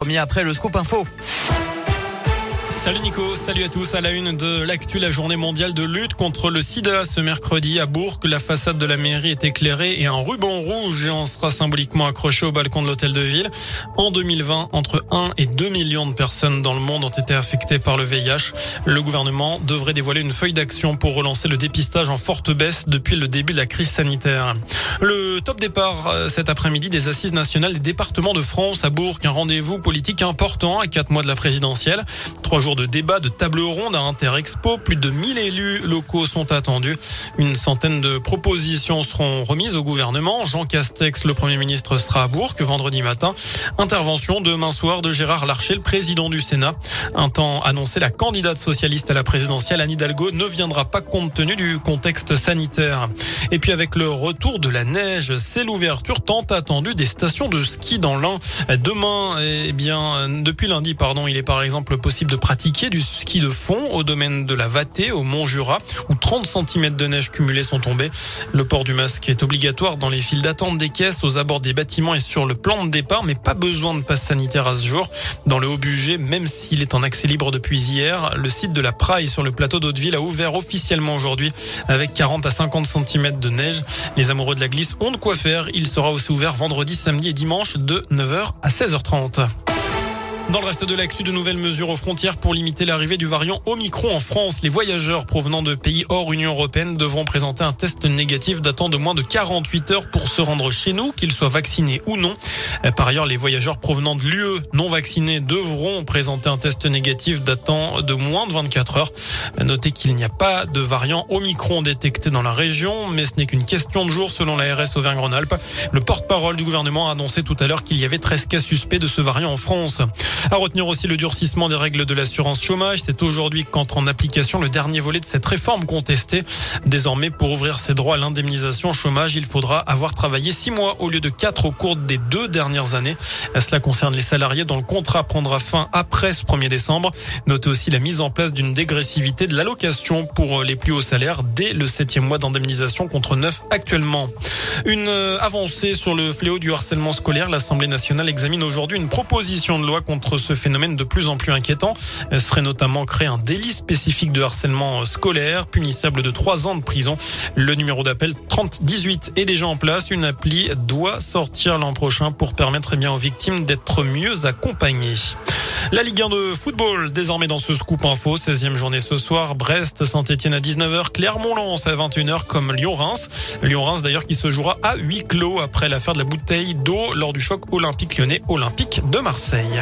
Premier après le scoop info. Salut Nico, salut à tous. À la une de l'actu, la journée mondiale de lutte contre le sida ce mercredi à Bourg. La façade de la mairie est éclairée et un ruban rouge géant sera symboliquement accroché au balcon de l'hôtel de ville. En 2020, entre 1 et 2 millions de personnes dans le monde ont été affectées par le VIH. Le gouvernement devrait dévoiler une feuille d'action pour relancer le dépistage en forte baisse depuis le début de la crise sanitaire. Le top départ euh, cet après-midi des assises nationales des départements de France à Bourg. Un rendez-vous politique important à quatre mois de la présidentielle. Trois jours de débat, de table ronde à Interexpo. Plus de 1000 élus locaux sont attendus. Une centaine de propositions seront remises au gouvernement. Jean Castex, le Premier ministre, sera à Bourg vendredi matin. Intervention demain soir de Gérard Larcher, le président du Sénat. Un temps annoncé, la candidate socialiste à la présidentielle, Anne Hidalgo, ne viendra pas compte tenu du contexte sanitaire. Et puis avec le retour de la neige, c'est l'ouverture tant attendue des stations de ski dans l'Ain. Demain, eh bien, depuis lundi, pardon, il est par exemple possible de pratiquer du ski de fond au domaine de la Vatée, au Mont Jura, où 30 cm de neige cumulée sont tombés. Le port du masque est obligatoire dans les files d'attente des caisses, aux abords des bâtiments et sur le plan de départ, mais pas besoin de passe sanitaire à ce jour. Dans le Haut-Bugey, même s'il est en accès libre depuis hier, le site de la Praille sur le plateau d'Hauteville a ouvert officiellement aujourd'hui avec 40 à 50 cm de neige. Les amoureux de la glisse ont de quoi faire. Il sera aussi ouvert vendredi, samedi et dimanche de 9h à 16h30. Dans le reste de l'actu, de nouvelles mesures aux frontières pour limiter l'arrivée du variant Omicron en France. Les voyageurs provenant de pays hors Union européenne devront présenter un test négatif datant de moins de 48 heures pour se rendre chez nous, qu'ils soient vaccinés ou non. Par ailleurs, les voyageurs provenant de l'UE non vaccinés devront présenter un test négatif datant de moins de 24 heures. Notez qu'il n'y a pas de variant Omicron détecté dans la région, mais ce n'est qu'une question de jour selon l'ARS Auvergne-Rhône-Alpes. Le porte-parole du gouvernement a annoncé tout à l'heure qu'il y avait 13 cas suspects de ce variant en France. À retenir aussi le durcissement des règles de l'assurance chômage. C'est aujourd'hui qu'entre en application le dernier volet de cette réforme contestée. Désormais, pour ouvrir ses droits à l'indemnisation chômage, il faudra avoir travaillé six mois au lieu de quatre au cours des deux dernières années. Cela concerne les salariés dont le contrat prendra fin après ce 1er décembre. Notez aussi la mise en place d'une dégressivité de l'allocation pour les plus hauts salaires dès le septième mois d'indemnisation contre neuf actuellement. Une avancée sur le fléau du harcèlement scolaire. L'Assemblée nationale examine aujourd'hui une proposition de loi contre ce phénomène de plus en plus inquiétant. serait notamment créé un délit spécifique de harcèlement scolaire, punissable de trois ans de prison. Le numéro d'appel 3018 est déjà en place. Une appli doit sortir l'an prochain pour permettre eh bien, aux victimes d'être mieux accompagnées. La Ligue 1 de football, désormais dans ce scoop info, 16e journée ce soir, Brest, Saint-Etienne à 19h, Clermont-Lens à 21h comme Lyon-Reims. Lyon-Reims d'ailleurs qui se jouera à huis clos après l'affaire de la bouteille d'eau lors du choc olympique lyonnais olympique de Marseille.